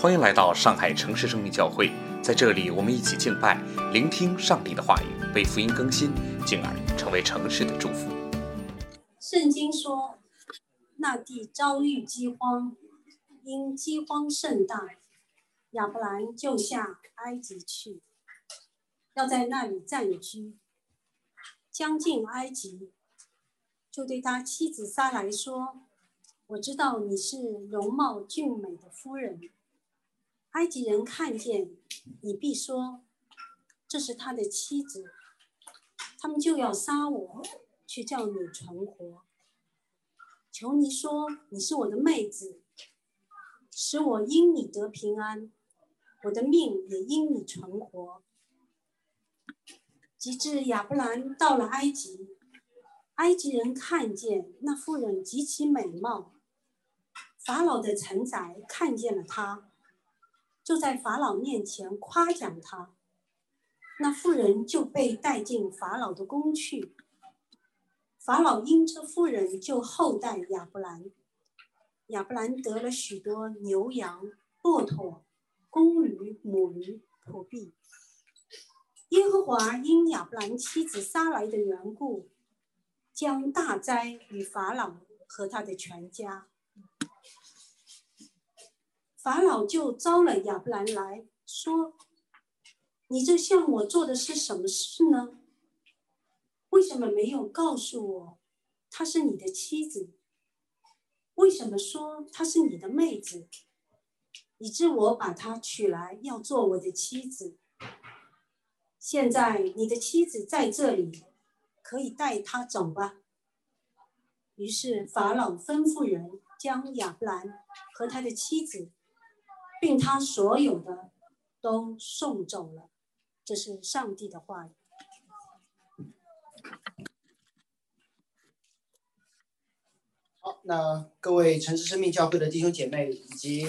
欢迎来到上海城市生命教会，在这里，我们一起敬拜，聆听上帝的话语，被福音更新，进而成为城市的祝福。圣经说，那地遭遇饥荒，因饥荒甚大，亚伯兰就下埃及去，要在那里暂居。将近埃及，就对他妻子撒来说：“我知道你是容貌俊美的夫人。”埃及人看见你，必说这是他的妻子，他们就要杀我，去叫你存活。求你说你是我的妹子，使我因你得平安，我的命也因你存活。及至亚伯兰到了埃及，埃及人看见那妇人极其美貌，法老的臣宰看见了她。就在法老面前夸奖他，那妇人就被带进法老的宫去。法老因这妇人就厚待亚伯兰，亚伯兰得了许多牛羊、骆驼、公驴、母驴、仆婢。耶和华因亚伯兰妻子撒来的缘故，将大灾与法老和他的全家。法老就招了亚伯兰来说：“你这向我做的是什么事呢？为什么没有告诉我她是你的妻子？为什么说她是你的妹子，以致我把她娶来要做我的妻子？现在你的妻子在这里，可以带她走吧。”于是法老吩咐人将亚伯兰和他的妻子。并他所有的都送走了，这是上帝的话语。好，那各位城市生命教会的弟兄姐妹，以及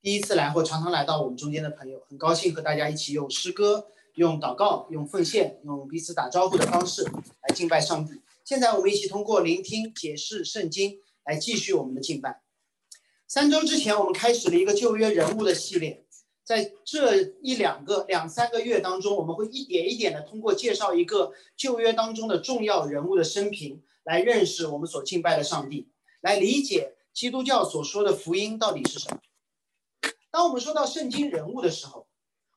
第一次来或常常来到我们中间的朋友，很高兴和大家一起用诗歌、用祷告、用奉献、用彼此打招呼的方式来敬拜上帝。现在我们一起通过聆听解释圣经来继续我们的敬拜。三周之前，我们开始了一个旧约人物的系列，在这一两个、两三个月当中，我们会一点一点的通过介绍一个旧约当中的重要人物的生平，来认识我们所敬拜的上帝，来理解基督教所说的福音到底是什么。当我们说到圣经人物的时候，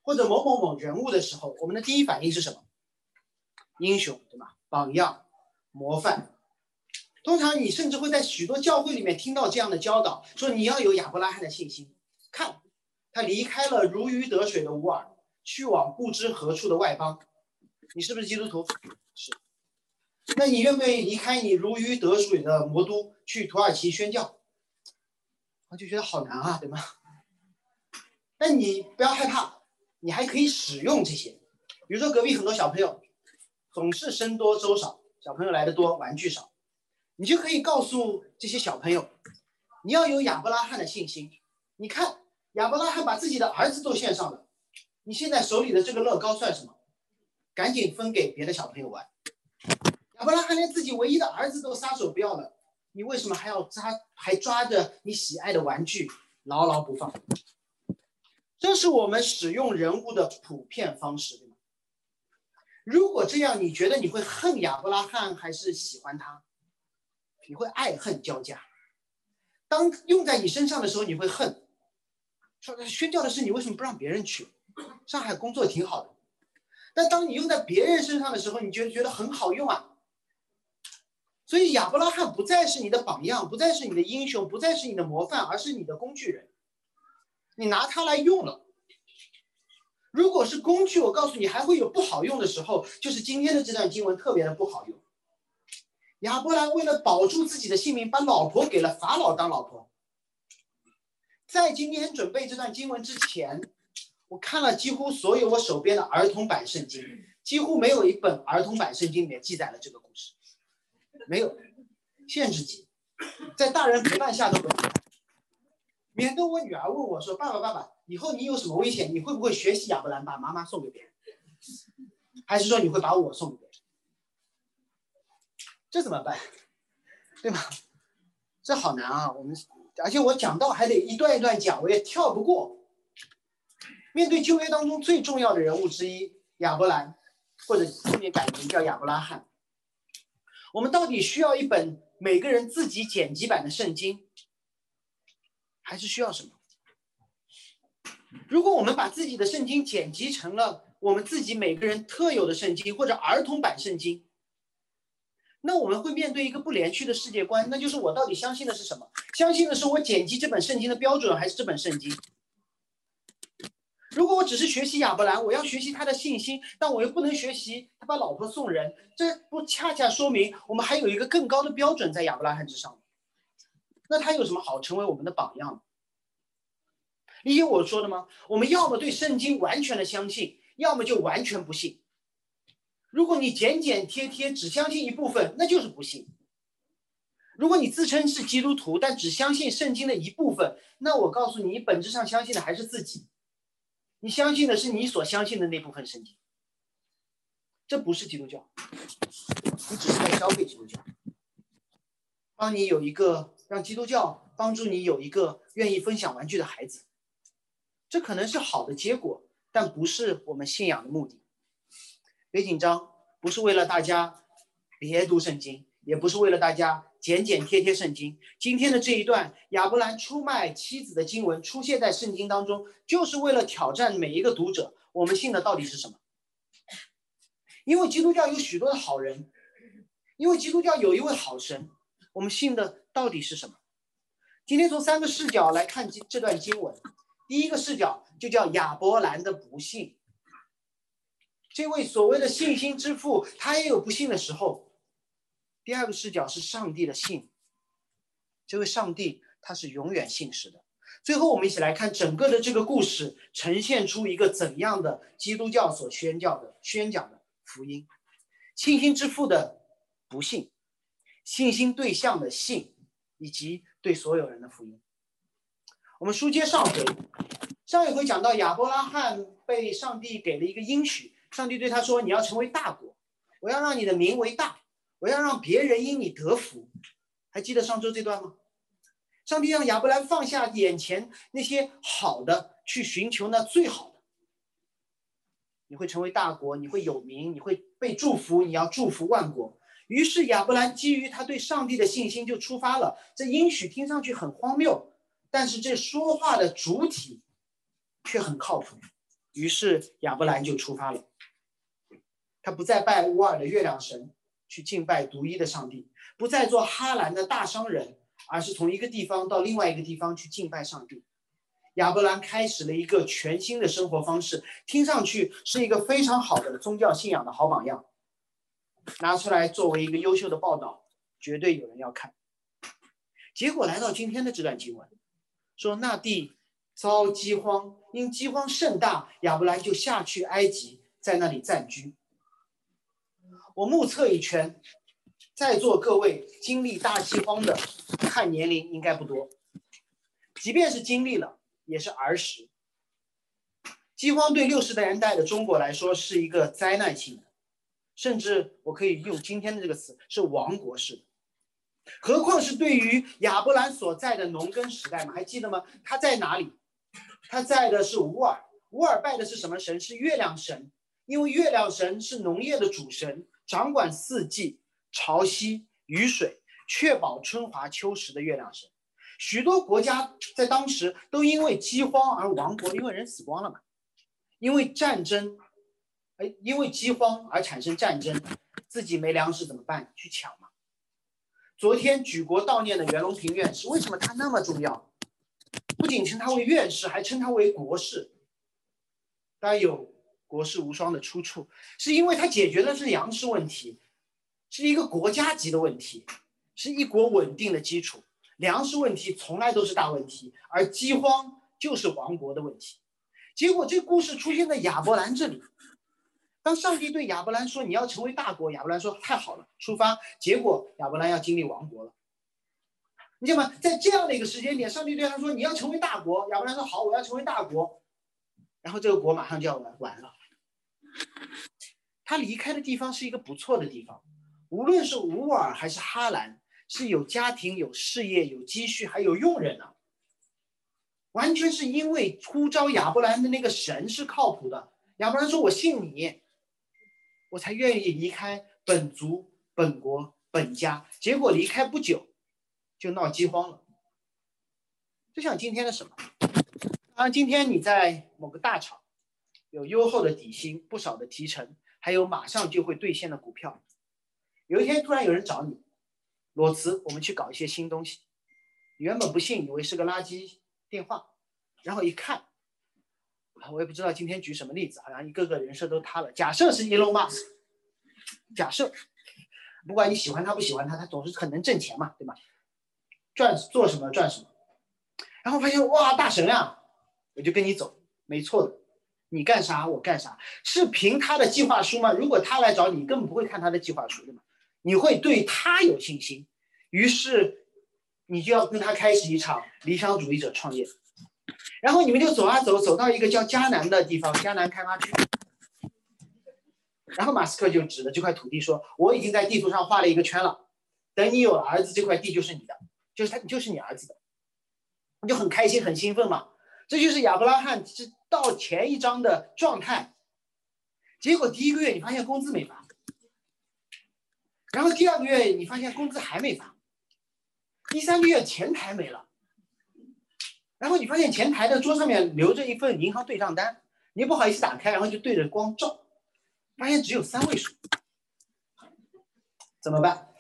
或者某某某人物的时候，我们的第一反应是什么？英雄，对吗？榜样、模范。通常你甚至会在许多教会里面听到这样的教导：说你要有亚伯拉罕的信心。看，他离开了如鱼得水的乌尔，去往不知何处的外邦。你是不是基督徒？是。那你愿不愿意离开你如鱼得水的魔都，去土耳其宣教？我就觉得好难啊，对吗？但你不要害怕，你还可以使用这些。比如说隔壁很多小朋友，总是生多粥少，小朋友来的多，玩具少。你就可以告诉这些小朋友，你要有亚伯拉罕的信心。你看，亚伯拉罕把自己的儿子都献上了，你现在手里的这个乐高算什么？赶紧分给别的小朋友玩。亚伯拉罕连自己唯一的儿子都撒手不要了，你为什么还要抓，还抓着你喜爱的玩具牢牢不放？这是我们使用人物的普遍方式，对吗？如果这样，你觉得你会恨亚伯拉罕还是喜欢他？你会爱恨交加，当用在你身上的时候，你会恨。说宣教的事，你为什么不让别人去？上海工作挺好的。但当你用在别人身上的时候，你觉觉得很好用啊。所以亚伯拉罕不再是你的榜样，不再是你的英雄，不再是你的模范，而是你的工具人。你拿它来用了。如果是工具，我告诉你还会有不好用的时候，就是今天的这段经文特别的不好用。亚伯兰为了保住自己的性命，把老婆给了法老当老婆。在今天准备这段经文之前，我看了几乎所有我手边的儿童版圣经，几乎没有一本儿童版圣经里面记载了这个故事，没有，限制级，在大人陪伴下都不能，免得我女儿问我说：“爸爸，爸爸，以后你有什么危险，你会不会学习亚伯兰把妈妈送给别人，还是说你会把我送给别人？”这怎么办，对吧？这好难啊！我们而且我讲到还得一段一段讲，我也跳不过。面对旧约当中最重要的人物之一亚伯兰，或者后面改名叫亚伯拉罕，我们到底需要一本每个人自己剪辑版的圣经，还是需要什么？如果我们把自己的圣经剪辑成了我们自己每个人特有的圣经或者儿童版圣经，那我们会面对一个不连续的世界观，那就是我到底相信的是什么？相信的是我剪辑这本圣经的标准，还是这本圣经？如果我只是学习亚伯兰，我要学习他的信心，但我又不能学习他把老婆送人，这不恰恰说明我们还有一个更高的标准在亚伯拉罕之上？那他有什么好成为我们的榜样？理解我说的吗？我们要么对圣经完全的相信，要么就完全不信。如果你剪剪贴贴只相信一部分，那就是不信。如果你自称是基督徒，但只相信圣经的一部分，那我告诉你，你本质上相信的还是自己。你相信的是你所相信的那部分圣经，这不是基督教，你只是在消费基督教，帮你有一个让基督教帮助你有一个愿意分享玩具的孩子。这可能是好的结果，但不是我们信仰的目的。别紧张，不是为了大家别读圣经，也不是为了大家剪剪贴贴圣经。今天的这一段亚伯兰出卖妻子的经文出现在圣经当中，就是为了挑战每一个读者：我们信的到底是什么？因为基督教有许多的好人，因为基督教有一位好神，我们信的到底是什么？今天从三个视角来看这这段经文。第一个视角就叫亚伯兰的不幸。这位所谓的信心之父，他也有不幸的时候。第二个视角是上帝的信。这位上帝他是永远信实的。最后，我们一起来看整个的这个故事，呈现出一个怎样的基督教所宣教的、宣讲的福音：信心之父的不幸，信心对象的信，以及对所有人的福音。我们书接上回，上一回讲到亚伯拉罕被上帝给了一个应许，上帝对他说：“你要成为大国，我要让你的名为大，我要让别人因你得福。”还记得上周这段吗？上帝让亚伯兰放下眼前那些好的，去寻求那最好的。你会成为大国，你会有名，你会被祝福，你要祝福万国。于是亚伯兰基于他对上帝的信心就出发了。这应许听上去很荒谬。但是这说话的主体却很靠谱，于是亚伯兰就出发了。他不再拜乌尔的月亮神，去敬拜独一的上帝；不再做哈兰的大商人，而是从一个地方到另外一个地方去敬拜上帝。亚伯兰开始了一个全新的生活方式，听上去是一个非常好的宗教信仰的好榜样。拿出来作为一个优秀的报道，绝对有人要看。结果来到今天的这段经文。说那地遭饥荒，因饥荒甚大，亚伯兰就下去埃及，在那里暂居。我目测一圈，在座各位经历大饥荒的，看年龄应该不多。即便是经历了，也是儿时。饥荒对六十年代的中国来说是一个灾难性的，甚至我可以用今天的这个词，是亡国式的。何况是对于亚伯兰所在的农耕时代嘛？还记得吗？他在哪里？他在的是乌尔。乌尔拜的是什么神？是月亮神。因为月亮神是农业的主神，掌管四季、潮汐、雨水，确保春华秋实的月亮神。许多国家在当时都因为饥荒而亡国，因为人死光了嘛。因为战争，哎，因为饥荒而产生战争，自己没粮食怎么办？去抢嘛。昨天举国悼念的袁隆平院士，为什么他那么重要？不仅称他为院士，还称他为国士。大家有国士无双的出处，是因为他解决的是粮食问题，是一个国家级的问题，是一国稳定的基础。粮食问题从来都是大问题，而饥荒就是亡国的问题。结果这故事出现在亚伯兰这里。当上帝对亚伯兰说：“你要成为大国。”亚伯兰说：“太好了，出发。”结果亚伯兰要经历亡国了。你知道吗？在这样的一个时间点，上帝对他说：“你要成为大国。”亚伯兰说：“好，我要成为大国。”然后这个国马上就要完完了。他离开的地方是一个不错的地方，无论是乌尔还是哈兰，是有家庭、有事业、有积蓄，还有佣人呢。完全是因为呼召亚伯兰的那个神是靠谱的。亚伯兰说：“我信你，我才愿意离开本族、本国、本家。”结果离开不久，就闹饥荒了。就像今天的什么？啊，今天你在某个大厂，有优厚的底薪、不少的提成，还有马上就会兑现的股票。有一天突然有人找你，裸辞，我们去搞一些新东西。原本不信，以为是个垃圾电话，然后一看。我也不知道今天举什么例子，好像一个个人设都塌了。假设是 Elon Musk，假设，不管你喜欢他不喜欢他，他总是很能挣钱嘛，对吧？赚做什么赚什么，然后发现哇大神啊，我就跟你走，没错的，你干啥我干啥，是凭他的计划书吗？如果他来找你，根本不会看他的计划书，对吗？你会对他有信心，于是你就要跟他开始一场理想主义者创业。然后你们就走啊走，走到一个叫迦南的地方，迦南开发区。然后马斯克就指着这块土地说：“我已经在地图上画了一个圈了，等你有了儿子，这块地就是你的，就是他，就是你儿子的。”你就很开心、很兴奋嘛。这就是亚伯拉罕是到前一章的状态。结果第一个月你发现工资没发，然后第二个月你发现工资还没发，第三个月前台没了。然后你发现前台的桌上面留着一份银行对账单，你不好意思打开，然后就对着光照，发现只有三位数，怎么办？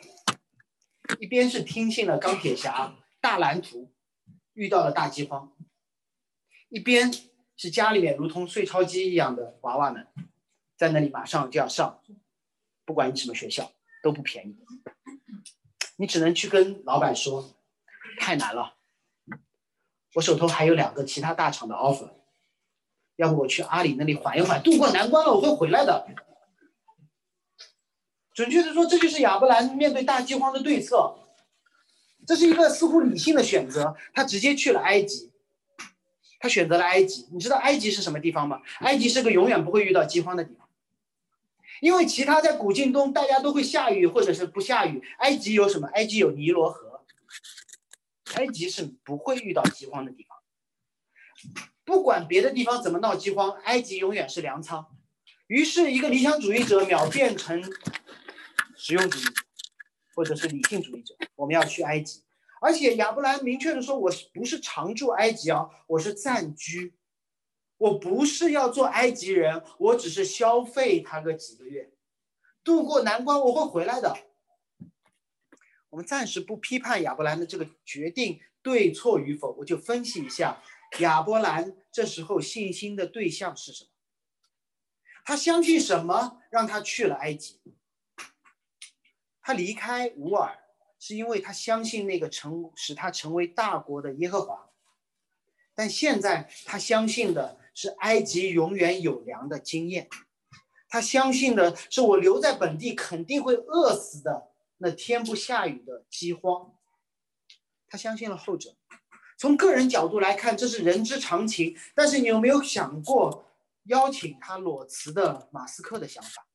一边是听信了钢铁侠大蓝图，遇到了大饥荒；一边是家里面如同碎钞机一样的娃娃们，在那里马上就要上，不管你什么学校都不便宜，你只能去跟老板说，太难了。我手头还有两个其他大厂的 offer，要不我去阿里那里缓一缓，渡过难关了，我会回来的。准确的说，这就是亚伯兰面对大饥荒的对策。这是一个似乎理性的选择，他直接去了埃及，他选择了埃及。你知道埃及是什么地方吗？埃及是个永远不会遇到饥荒的地方，因为其他在古近东大家都会下雨或者是不下雨，埃及有什么？埃及有尼罗河。埃及是不会遇到饥荒的地方，不管别的地方怎么闹饥荒，埃及永远是粮仓。于是，一个理想主义者秒变成实用主义者，或者是理性主义者。我们要去埃及，而且亚伯兰明确的说：“我不是常住埃及啊，我是暂居，我不是要做埃及人，我只是消费他个几个月，渡过难关，我会回来的。”我们暂时不批判亚伯兰的这个决定对错与否，我就分析一下亚伯兰这时候信心的对象是什么？他相信什么让他去了埃及？他离开乌尔是因为他相信那个成使他成为大国的耶和华，但现在他相信的是埃及永远有粮的经验，他相信的是我留在本地肯定会饿死的。那天不下雨的饥荒，他相信了后者。从个人角度来看，这是人之常情。但是你有没有想过，邀请他裸辞的马斯克的想法？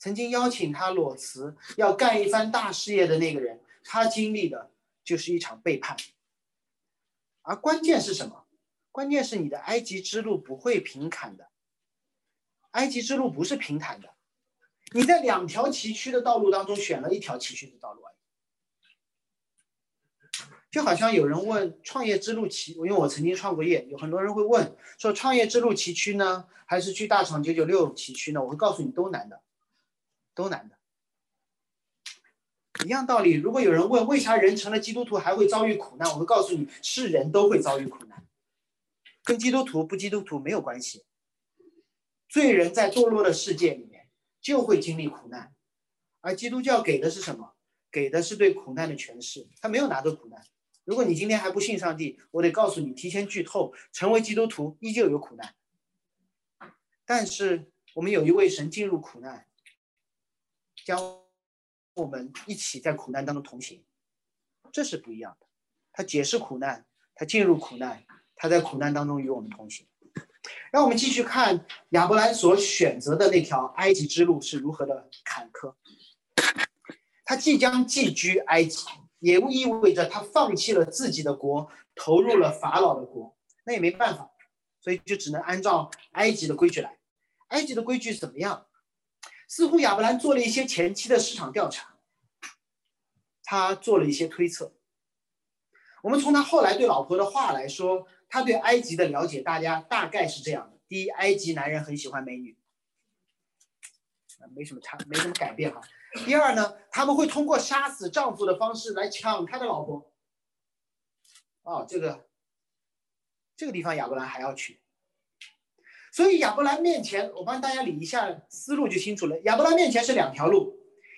曾经邀请他裸辞，要干一番大事业的那个人，他经历的就是一场背叛。而关键是什么？关键是你的埃及之路不会平坦的。埃及之路不是平坦的。你在两条崎岖的道路当中选了一条崎岖的道路而已，就好像有人问创业之路崎，因为我曾经创过业，有很多人会问说创业之路崎岖呢，还是去大厂九九六崎岖呢？我会告诉你都难的，都难的。一样道理，如果有人问为啥人成了基督徒还会遭遇苦难，我会告诉你是人都会遭遇苦难，跟基督徒不基督徒没有关系。罪人在堕落的世界里面。就会经历苦难，而基督教给的是什么？给的是对苦难的诠释。他没有拿走苦难。如果你今天还不信上帝，我得告诉你，提前剧透，成为基督徒依旧有苦难。但是我们有一位神进入苦难，将我们一起在苦难当中同行，这是不一样的。他解释苦难，他进入苦难，他在苦难当中与我们同行。让我们继续看亚伯兰所选择的那条埃及之路是如何的坎坷。他即将寄居埃及，也意味着他放弃了自己的国，投入了法老的国，那也没办法，所以就只能按照埃及的规矩来。埃及的规矩怎么样？似乎亚伯兰做了一些前期的市场调查，他做了一些推测。我们从他后来对老婆的话来说，他对埃及的了解，大家大概是这样的：第一，埃及男人很喜欢美女，没什么差，没什么改变哈。第二呢，他们会通过杀死丈夫的方式来抢他的老婆。哦，这个这个地方亚伯兰还要去，所以亚伯兰面前，我帮大家理一下思路就清楚了。亚伯兰面前是两条路，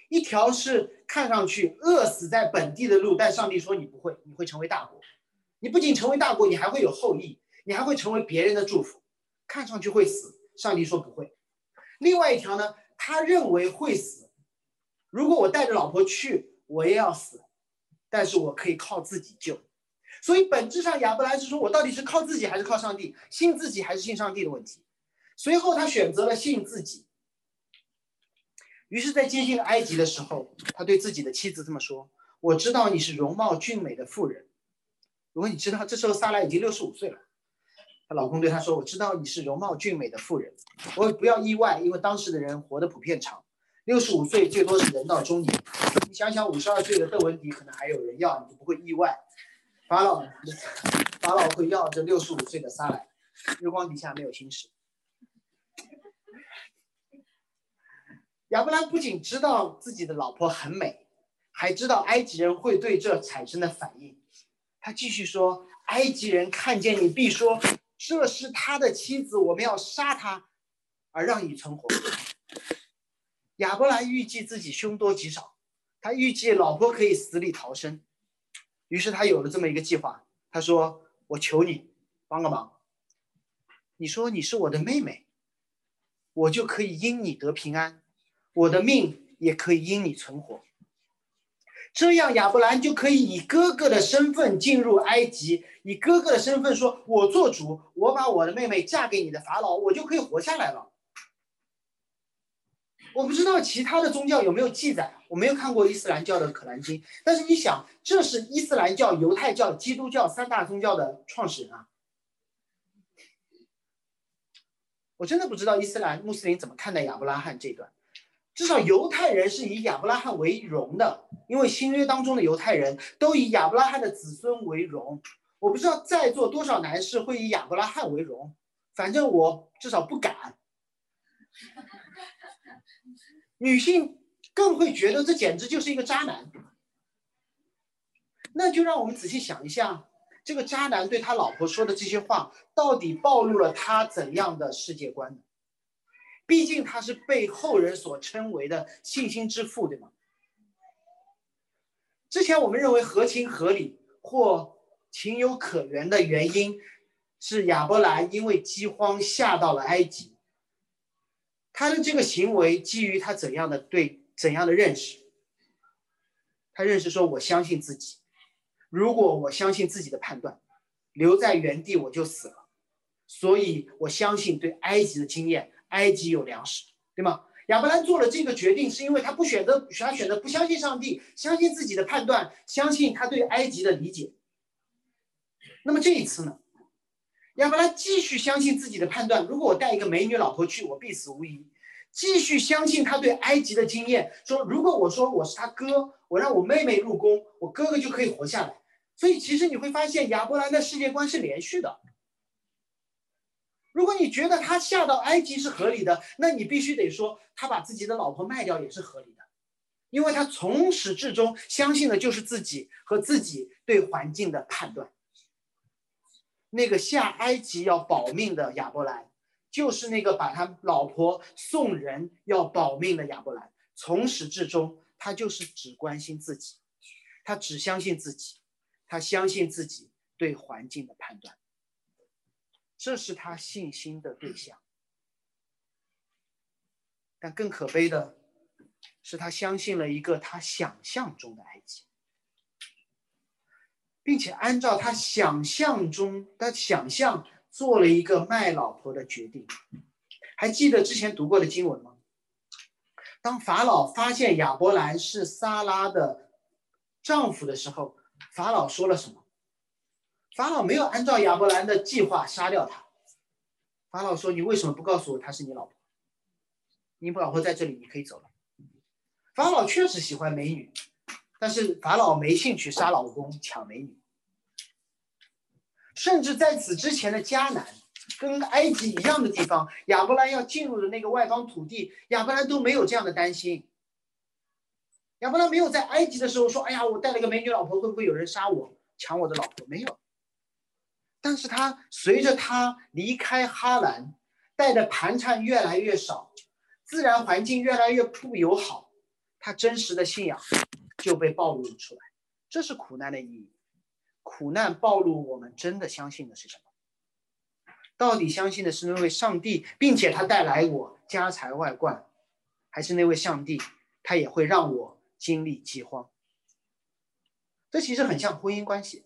一条是看上去饿死在本地的路，但上帝说你不会，你会成为大国。你不仅成为大国，你还会有后裔，你还会成为别人的祝福。看上去会死，上帝说不会。另外一条呢，他认为会死。如果我带着老婆去，我也要死，但是我可以靠自己救。所以本质上，亚伯兰是说我到底是靠自己还是靠上帝，信自己还是信上帝的问题。随后他选择了信自己。于是，在接近埃及的时候，他对自己的妻子这么说：“我知道你是容貌俊美的妇人。如果你知道，这时候萨拉已经六十五岁了。她老公对她说：‘我知道你是容貌俊美的妇人。’我不要意外，因为当时的人活得普遍长，六十五岁最多是人到中年。你想想，五十二岁的邓文迪可能还有人要，你就不会意外。”法老，法老会要这六十五岁的撒来，日光底下没有心事。亚伯拉不仅知道自己的老婆很美，还知道埃及人会对这产生的反应。他继续说：“埃及人看见你，必说这是他的妻子，我们要杀他，而让你存活。”亚伯兰预计自己凶多吉少，他预计老婆可以死里逃生。于是他有了这么一个计划。他说：“我求你帮个忙。你说你是我的妹妹，我就可以因你得平安，我的命也可以因你存活。这样亚伯兰就可以以哥哥的身份进入埃及，以哥哥的身份说：我做主，我把我的妹妹嫁给你的法老，我就可以活下来了。”我不知道其他的宗教有没有记载，我没有看过伊斯兰教的《可兰经》，但是你想，这是伊斯兰教、犹太教、基督教三大宗教的创始人啊！我真的不知道伊斯兰穆斯林怎么看待亚伯拉罕这段。至少犹太人是以亚伯拉罕为荣的，因为新约当中的犹太人都以亚伯拉罕的子孙为荣。我不知道在座多少男士会以亚伯拉罕为荣，反正我至少不敢。女性更会觉得这简直就是一个渣男，那就让我们仔细想一下，这个渣男对他老婆说的这些话，到底暴露了他怎样的世界观？毕竟他是被后人所称为的信心之父，对吗？之前我们认为合情合理或情有可原的原因，是亚伯兰因为饥荒下到了埃及。他的这个行为基于他怎样的对怎样的认识？他认识说：“我相信自己，如果我相信自己的判断，留在原地我就死了。所以我相信对埃及的经验，埃及有粮食，对吗？”亚伯兰做了这个决定，是因为他不选择，他选择不相信上帝，相信自己的判断，相信他对埃及的理解。那么这一次呢？亚伯拉继续相信自己的判断。如果我带一个美女老婆去，我必死无疑。继续相信他对埃及的经验，说如果我说我是他哥，我让我妹妹入宫，我哥哥就可以活下来。所以其实你会发现，亚伯兰的世界观是连续的。如果你觉得他下到埃及是合理的，那你必须得说他把自己的老婆卖掉也是合理的，因为他从始至终相信的就是自己和自己对环境的判断。那个下埃及要保命的亚伯兰，就是那个把他老婆送人要保命的亚伯兰。从始至终，他就是只关心自己，他只相信自己，他相信自己对环境的判断，这是他信心的对象。但更可悲的是，他相信了一个他想象中的埃及。并且按照他想象中的想象做了一个卖老婆的决定。还记得之前读过的经文吗？当法老发现亚伯兰是撒拉的丈夫的时候，法老说了什么？法老没有按照亚伯兰的计划杀掉他。法老说：“你为什么不告诉我她是你老婆？你老婆在这里，你可以走了。”法老确实喜欢美女，但是法老没兴趣杀老公抢美女。甚至在此之前的迦南，跟埃及一样的地方，亚伯兰要进入的那个外邦土地，亚伯兰都没有这样的担心。亚伯兰没有在埃及的时候说：“哎呀，我带了个美女老婆，会不会有人杀我，抢我的老婆？”没有。但是他随着他离开哈兰，带的盘缠越来越少，自然环境越来越不友好，他真实的信仰就被暴露了出来。这是苦难的意义。苦难暴露我们真的相信的是什么？到底相信的是那位上帝，并且他带来我家财万贯，还是那位上帝，他也会让我经历饥荒？这其实很像婚姻关系。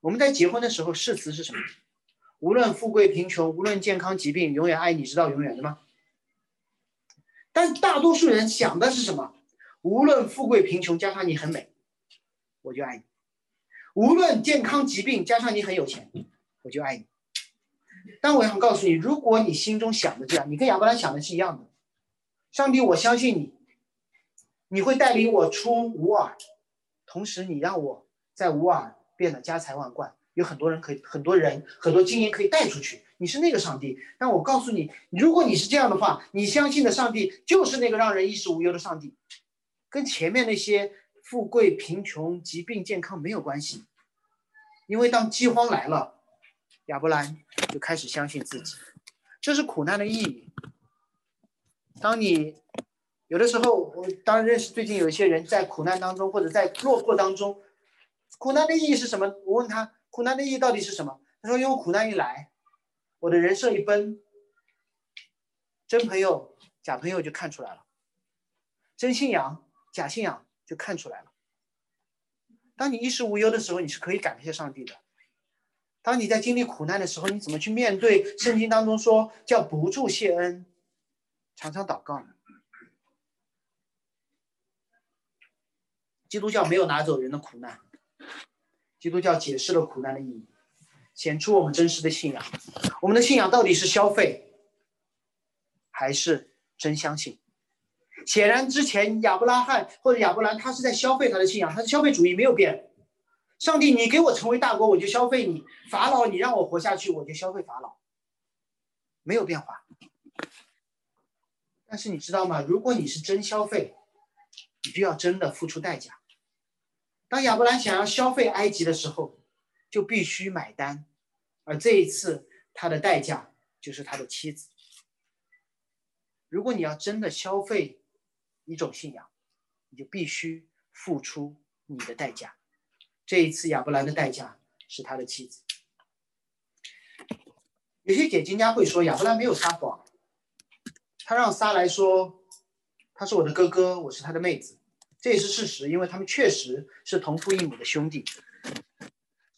我们在结婚的时候誓词是什么？无论富贵贫穷，无论健康疾病，永远爱你直到永远的吗？但大多数人想的是什么？无论富贵贫穷，加上你很美，我就爱你；无论健康疾病，加上你很有钱，我就爱你。但我想告诉你，如果你心中想的这样，你跟亚伯兰想的是一样的，上帝，我相信你，你会带领我出乌尔，同时你让我在乌尔。变得家财万贯，有很多人可以，很多人，很多金银可以带出去。你是那个上帝，但我告诉你，如果你是这样的话，你相信的上帝就是那个让人衣食无忧的上帝，跟前面那些富贵、贫穷、疾病、健康没有关系。因为当饥荒来了，亚伯兰就开始相信自己，这是苦难的意义。当你有的时候，我当认识最近有一些人在苦难当中，或者在落魄当中。苦难的意义是什么？我问他，苦难的意义到底是什么？他说：因为苦难一来，我的人设一崩，真朋友、假朋友就看出来了，真信仰、假信仰就看出来了。当你衣食无忧的时候，你是可以感谢上帝的；当你在经历苦难的时候，你怎么去面对？圣经当中说叫不住谢恩，常常祷告。基督教没有拿走人的苦难。基督教解释了苦难的意义，显出我们真实的信仰。我们的信仰到底是消费，还是真相信？显然，之前亚伯拉罕或者亚伯兰，他是在消费他的信仰，他的消费主义没有变。上帝，你给我成为大国，我就消费你；法老，你让我活下去，我就消费法老，没有变化。但是你知道吗？如果你是真消费，你就要真的付出代价。当亚伯兰想要消费埃及的时候，就必须买单，而这一次他的代价就是他的妻子。如果你要真的消费一种信仰，你就必须付出你的代价。这一次亚伯兰的代价是他的妻子。有些解经家会说亚伯兰没有撒谎，他让撒来说他是我的哥哥，我是他的妹子。这也是事实，因为他们确实是同父异母的兄弟，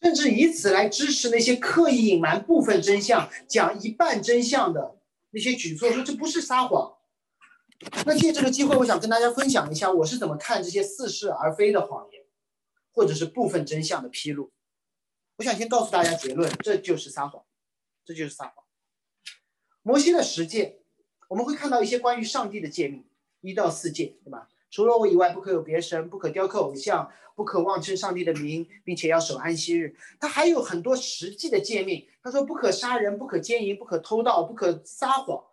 甚至以此来支持那些刻意隐瞒部分真相、讲一半真相的那些举措，说这不是撒谎。那借这个机会，我想跟大家分享一下我是怎么看这些似是而非的谎言，或者是部分真相的披露。我想先告诉大家结论：这就是撒谎，这就是撒谎。摩西的十诫，我们会看到一些关于上帝的诫命，一到四诫，对吧？除了我以外，不可有别神，不可雕刻偶像，不可妄称上帝的名，并且要守安息日。他还有很多实际的诫命。他说：不可杀人，不可奸淫，不可偷盗，不可撒谎。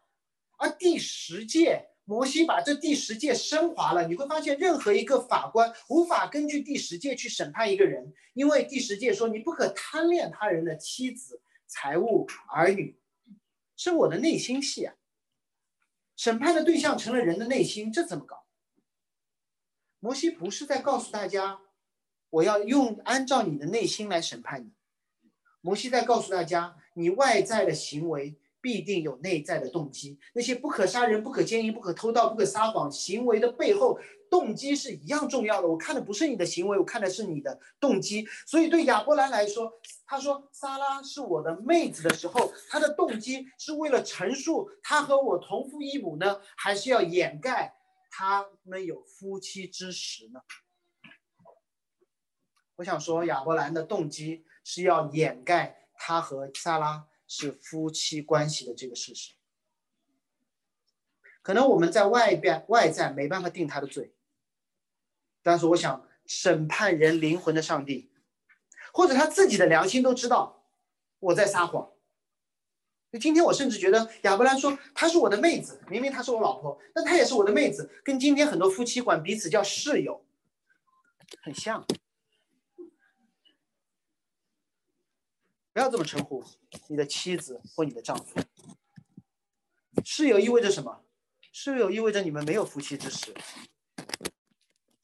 而第十诫，摩西把这第十诫升华了。你会发现，任何一个法官无法根据第十诫去审判一个人，因为第十诫说你不可贪恋他人的妻子、财物、儿女，是我的内心戏啊。审判的对象成了人的内心，这怎么搞？摩西不是在告诉大家，我要用按照你的内心来审判你。摩西在告诉大家，你外在的行为必定有内在的动机。那些不可杀人、不可奸淫、不可偷盗、不可撒谎行为的背后，动机是一样重要的。我看的不是你的行为，我看的是你的动机。所以对亚伯兰来说，他说撒拉是我的妹子的时候，他的动机是为了陈述他和我同父异母呢，还是要掩盖？他们有夫妻之实呢。我想说，亚伯兰的动机是要掩盖他和萨拉是夫妻关系的这个事实。可能我们在外边外在没办法定他的罪，但是我想审判人灵魂的上帝，或者他自己的良心都知道我在撒谎。今天我甚至觉得亚伯兰说她是我的妹子，明明她是我老婆，但她也是我的妹子，跟今天很多夫妻管彼此叫室友很像。不要这么称呼你的妻子或你的丈夫。室友意味着什么？室友意味着你们没有夫妻之实，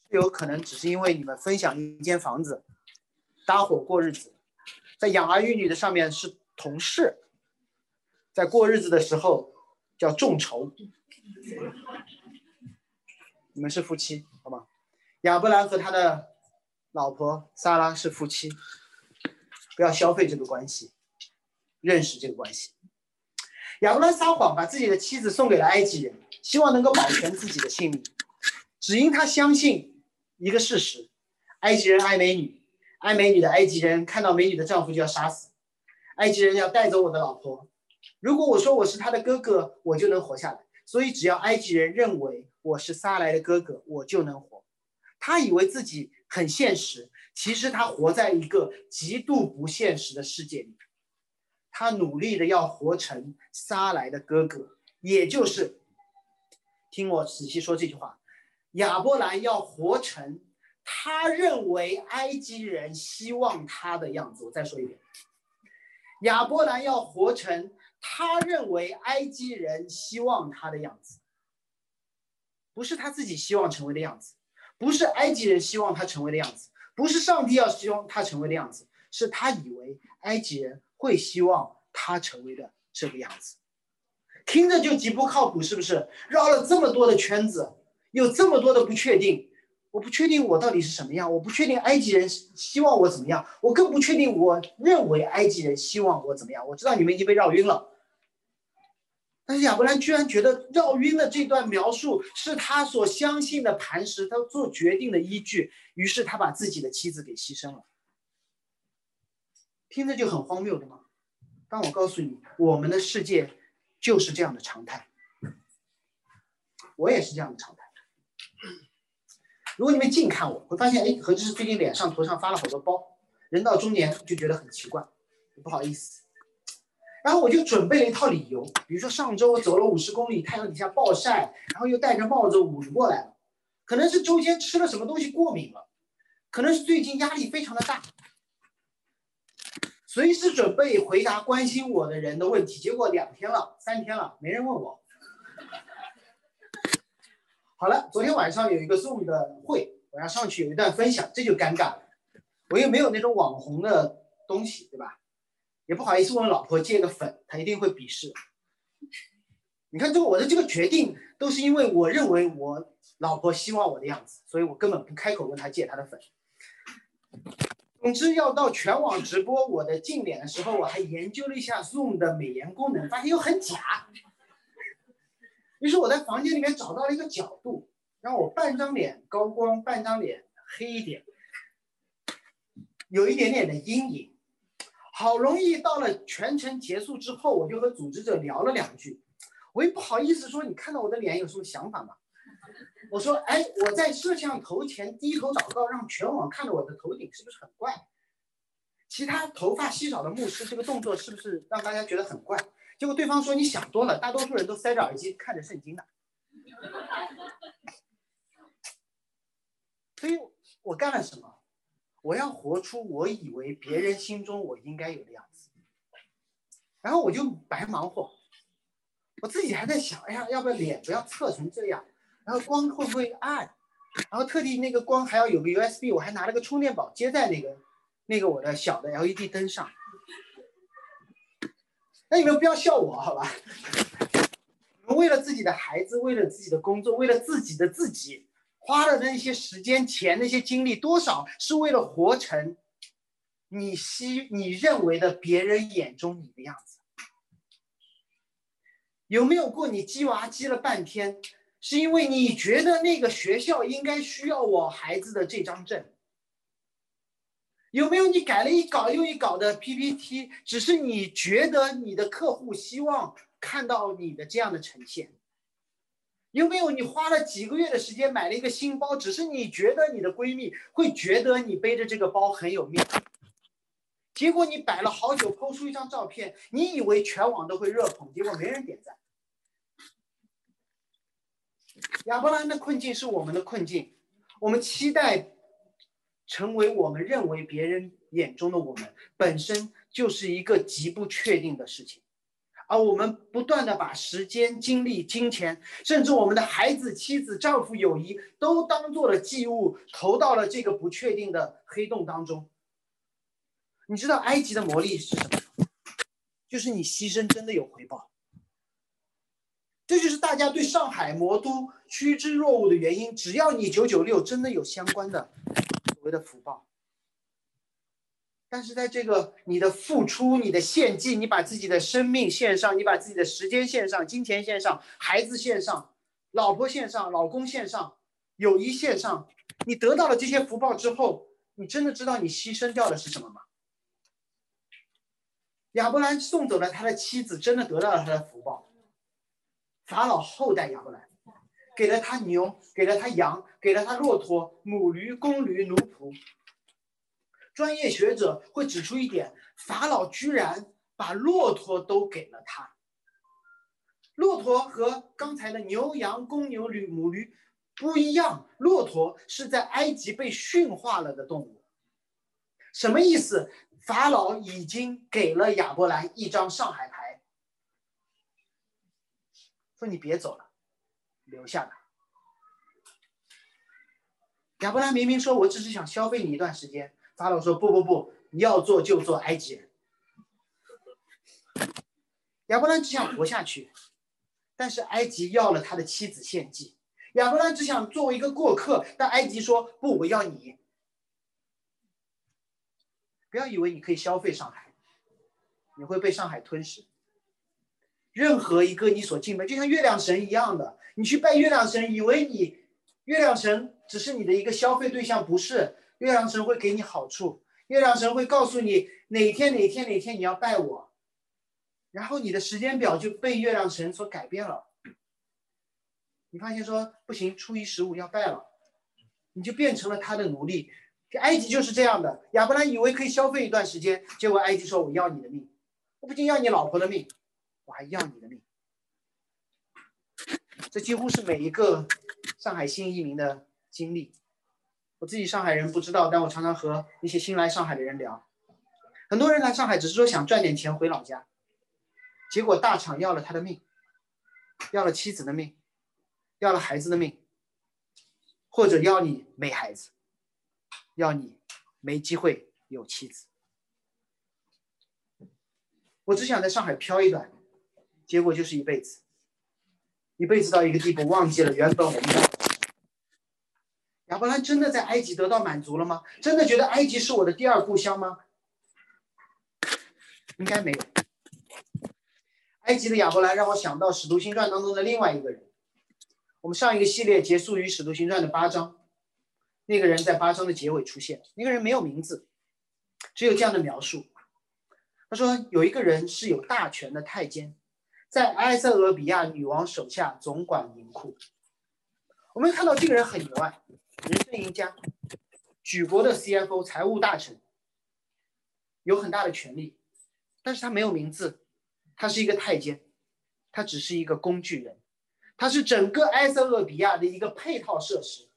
室友可能只是因为你们分享一间房子，搭伙过日子，在养儿育女的上面是同事。在过日子的时候叫众筹，你们是夫妻，好吗？亚伯兰和他的老婆萨拉是夫妻，不要消费这个关系，认识这个关系。亚伯兰撒谎，把自己的妻子送给了埃及人，希望能够保全自己的性命，只因他相信一个事实：埃及人爱美女，爱美女的埃及人看到美女的丈夫就要杀死，埃及人要带走我的老婆。如果我说我是他的哥哥，我就能活下来。所以只要埃及人认为我是撒来的哥哥，我就能活。他以为自己很现实，其实他活在一个极度不现实的世界里。他努力的要活成撒来的哥哥，也就是听我仔细说这句话：亚伯兰要活成他认为埃及人希望他的样子。我再说一遍，亚伯兰要活成。他认为埃及人希望他的样子，不是他自己希望成为的样子，不是埃及人希望他成为的样子，不是上帝要希望他成为的样子，是他以为埃及人会希望他成为的这个样子。听着就极不靠谱，是不是？绕了这么多的圈子，有这么多的不确定。我不确定我到底是什么样，我不确定埃及人希望我怎么样，我更不确定我认为埃及人希望我怎么样。我知道你们已经被绕晕了。但是亚伯兰居然觉得绕晕的这段描述是他所相信的磐石，他做决定的依据。于是他把自己的妻子给牺牲了，听着就很荒谬的吗？但我告诉你，我们的世界就是这样的常态。我也是这样的常态。如果你们近看我，会发现，哎，何志是最近脸上、头上发了好多包，人到中年就觉得很奇怪，不好意思。然后我就准备了一套理由，比如说上周我走了五十公里，太阳底下暴晒，然后又戴着帽子捂着过来了，可能是中间吃了什么东西过敏了，可能是最近压力非常的大，随时准备回答关心我的人的问题。结果两天了，三天了，没人问我。好了，昨天晚上有一个 Zoom 的会，我要上去有一段分享，这就尴尬了，我又没有那种网红的东西，对吧？也不好意思问老婆借个粉，她一定会鄙视。你看，这个我的这个决定都是因为我认为我老婆希望我的样子，所以我根本不开口问她借她的粉。总之，要到全网直播我的近脸的时候，我还研究了一下 Zoom 的美颜功能，发现又很假。于是我在房间里面找到了一个角度，让我半张脸高光，半张脸黑一点，有一点点的阴影。好容易到了全程结束之后，我就和组织者聊了两句。我也不好意思说，你看到我的脸有什么想法吗？我说，哎，我在摄像头前低头祷告，让全网看着我的头顶，是不是很怪？其他头发稀少的牧师这个动作是不是让大家觉得很怪？结果对方说你想多了，大多数人都塞着耳机看着圣经呢。所以我干了什么？我要活出我以为别人心中我应该有的样子，然后我就白忙活，我自己还在想，哎呀，要不要脸不要侧成这样，然后光会不会暗，然后特地那个光还要有个 USB，我还拿了个充电宝接在那个那个我的小的 LED 灯上。那你们不要笑我好吧？你们为了自己的孩子，为了自己的工作，为了自己的自己。花了那些时间、钱、那些精力，多少是为了活成你希、你认为的别人眼中你的样子？有没有过你鸡娃鸡了半天，是因为你觉得那个学校应该需要我孩子的这张证？有没有你改了一稿又一稿的 PPT，只是你觉得你的客户希望看到你的这样的呈现？有没有你花了几个月的时间买了一个新包，只是你觉得你的闺蜜会觉得你背着这个包很有面子？结果你摆了好久，抛出一张照片，你以为全网都会热捧，结果没人点赞。亚伯兰的困境是我们的困境，我们期待成为我们认为别人眼中的我们，本身就是一个极不确定的事情，而我们不断的把时间、精力、金钱，甚至我们的孩子、妻子、丈夫、友谊，都当做了祭物，投到了这个不确定的黑洞当中。你知道埃及的魔力是什么？就是你牺牲真的有回报。这就是大家对上海魔都趋之若鹜的原因。只要你九九六，真的有相关的所谓的福报。但是在这个你的付出、你的献祭，你把自己的生命献上，你把自己的时间献上，金钱献上，孩子献上，老婆献上，老公献上，友谊献上，你得到了这些福报之后，你真的知道你牺牲掉的是什么吗？亚伯兰送走了他的妻子，真的得到了他的福报。法老后代亚伯兰，给了他牛，给了他羊，给了他骆驼、母驴、公驴、奴仆。专业学者会指出一点：法老居然把骆驼都给了他。骆驼和刚才的牛羊、公牛、驴、母驴不一样，骆驼是在埃及被驯化了的动物。什么意思？法老已经给了亚伯兰一张上海牌，说你别走了，留下来。亚伯兰明明说我只是想消费你一段时间，法老说不不不，你要做就做埃及人。亚伯兰只想活下去，但是埃及要了他的妻子献祭。亚伯兰只想作为一个过客，但埃及说不，我要你。不要以为你可以消费上海，你会被上海吞噬。任何一个你所敬拜，就像月亮神一样的，你去拜月亮神，以为你月亮神只是你的一个消费对象，不是。月亮神会给你好处，月亮神会告诉你哪天哪天哪天你要拜我，然后你的时间表就被月亮神所改变了。你发现说不行，初一十五要拜了，你就变成了他的奴隶。埃及就是这样的，亚伯拉以为可以消费一段时间，结果埃及说：“我要你的命，我不仅要你老婆的命，我还要你的命。”这几乎是每一个上海新移民的经历。我自己上海人不知道，但我常常和一些新来上海的人聊，很多人来上海只是说想赚点钱回老家，结果大厂要了他的命，要了妻子的命，要了孩子的命，或者要你没孩子。要你没机会有妻子，我只想在上海漂一段，结果就是一辈子，一辈子到一个地步忘记了原本我们的。亚伯兰真的在埃及得到满足了吗？真的觉得埃及是我的第二故乡吗？应该没有。埃及的亚伯兰让我想到《使徒行传》当中的另外一个人。我们上一个系列结束于《使徒行传》的八章。那个人在八章的结尾出现，那个人没有名字，只有这样的描述。他说有一个人是有大权的太监，在埃塞俄比亚女王手下总管银库。我们看到这个人很牛啊，人生赢家，举国的 CFO 财务大臣，有很大的权利，但是他没有名字，他是一个太监，他只是一个工具人，他是整个埃塞俄比亚的一个配套设施。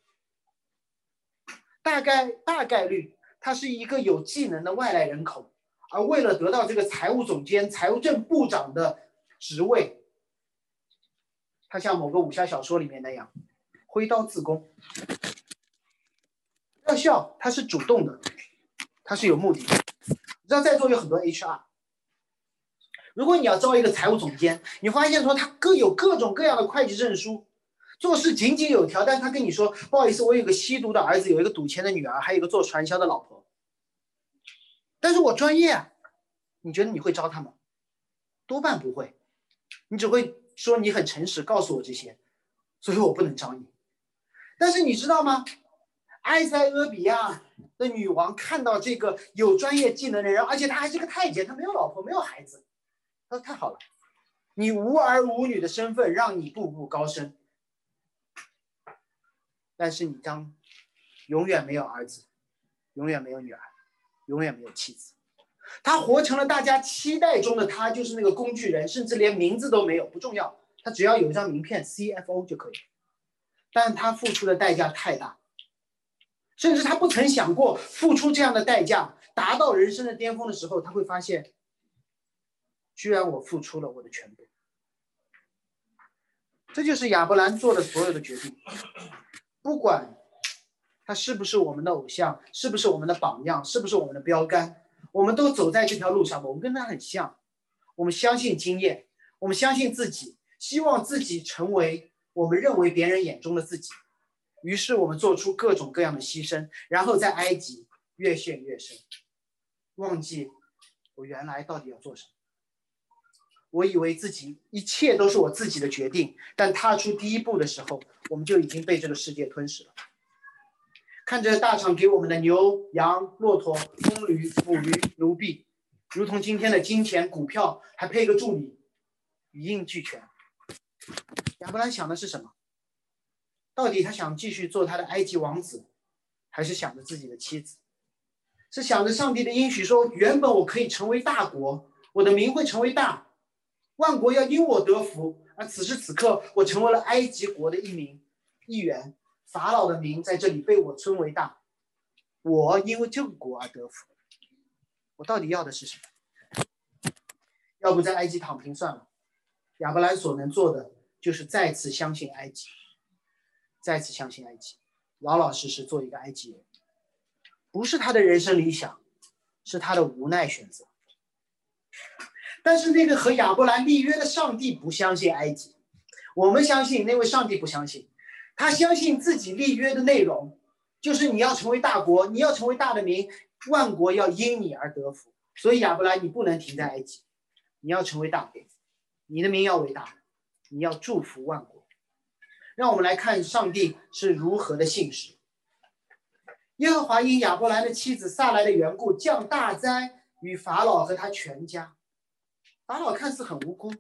大概大概率，他是一个有技能的外来人口，而为了得到这个财务总监、财务政部长的职位，他像某个武侠小说里面那样，挥刀自宫。要笑，他是主动的，他是有目的。你知道在座有很多 HR，如果你要招一个财务总监，你发现说他各有各种各样的会计证书。做事井井有条，但是他跟你说不好意思，我有个吸毒的儿子，有一个赌钱的女儿，还有一个做传销的老婆。但是我专业，啊，你觉得你会招他吗？多半不会，你只会说你很诚实，告诉我这些，所以我不能招你。但是你知道吗？埃塞俄比亚的女王看到这个有专业技能的人，而且他还是个太监，他没有老婆，没有孩子，他说太好了，你无儿无女的身份让你步步高升，但是你将永远没有儿子，永远没有女儿，永远没有妻子。他活成了大家期待中的他，就是那个工具人，甚至连名字都没有，不重要，他只要有一张名片 CFO 就可以。但他付出的代价太大，甚至他不曾想过付出这样的代价，达到人生的巅峰的时候，他会发现，居然我付出了我的全部。这就是亚伯兰做的所有的决定，不管他是不是我们的偶像，是不是我们的榜样，是不是我们的标杆。我们都走在这条路上，我们跟他很像。我们相信经验，我们相信自己，希望自己成为我们认为别人眼中的自己。于是我们做出各种各样的牺牲，然后在埃及越陷越深，忘记我原来到底要做什么。我以为自己一切都是我自己的决定，但踏出第一步的时候，我们就已经被这个世界吞噬了。看着大厂给我们的牛、羊、骆驼、公驴、母驴、奴婢，如同今天的金钱、股票，还配个助理，一应俱全。亚伯兰想的是什么？到底他想继续做他的埃及王子，还是想着自己的妻子？是想着上帝的应许说，原本我可以成为大国，我的名会成为大，万国要因我得福。而此时此刻，我成为了埃及国的一名议员。法老的名在这里被我称为大，我因为这个国而得福。我到底要的是什么？要不在埃及躺平算了。亚伯兰所能做的就是再次相信埃及，再次相信埃及，老老实实做一个埃及人。不是他的人生理想，是他的无奈选择。但是那个和亚伯兰立约的上帝不相信埃及，我们相信那位上帝不相信。他相信自己立约的内容，就是你要成为大国，你要成为大的民，万国要因你而得福。所以亚伯兰，你不能停在埃及，你要成为大国，你的名要伟大，你要祝福万国。让我们来看上帝是如何的信实。耶和华因亚伯兰的妻子撒来的缘故，降大灾与法老和他全家。法老看似很无辜，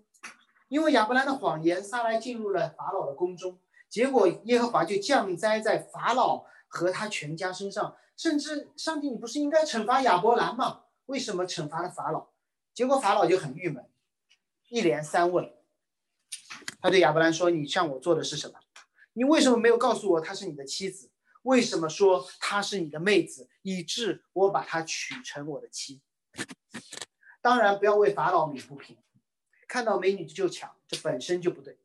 因为亚伯兰的谎言，撒来进入了法老的宫中。结果耶和华就降灾在法老和他全家身上，甚至上帝，你不是应该惩罚亚伯兰吗？为什么惩罚了法老？结果法老就很郁闷，一连三问。他对亚伯兰说：“你向我做的是什么？你为什么没有告诉我她是你的妻子？为什么说她是你的妹子，以致我把她娶成我的妻？”当然，不要为法老鸣不平，看到美女就抢，这本身就不对。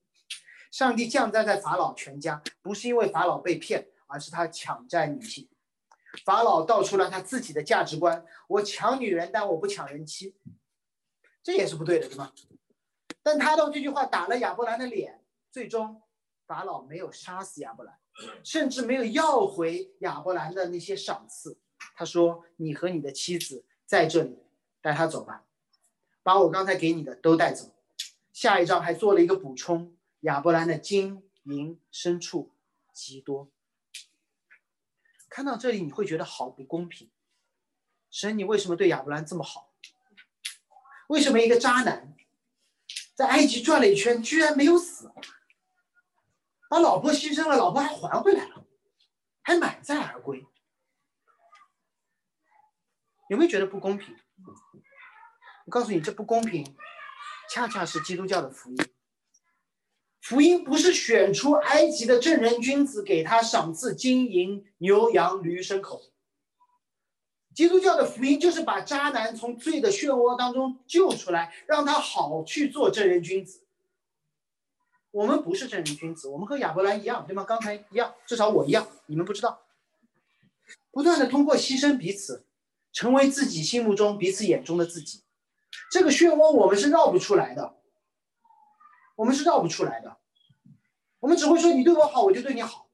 上帝降灾在法老全家，不是因为法老被骗，而是他抢占女性。法老道出了他自己的价值观：我抢女人，但我不抢人妻，这也是不对的，对吗？但他用这句话打了亚伯兰的脸。最终，法老没有杀死亚伯兰，甚至没有要回亚伯兰的那些赏赐。他说：“你和你的妻子在这里，带他走吧，把我刚才给你的都带走。”下一章还做了一个补充。亚伯兰的金银牲畜极多，看到这里你会觉得好不公平。神，你为什么对亚伯兰这么好？为什么一个渣男在埃及转了一圈，居然没有死，把老婆牺牲了，老婆还还回来了，还满载而归？有没有觉得不公平？我告诉你，这不公平，恰恰是基督教的福音。福音不是选出埃及的正人君子给他赏赐金银牛羊驴牲口，基督教的福音就是把渣男从罪的漩涡当中救出来，让他好去做正人君子。我们不是正人君子，我们和亚伯兰一样，对吗？刚才一样，至少我一样，你们不知道。不断的通过牺牲彼此，成为自己心目中彼此眼中的自己，这个漩涡我们是绕不出来的。我们是绕不出来的，我们只会说你对我好，我就对你好，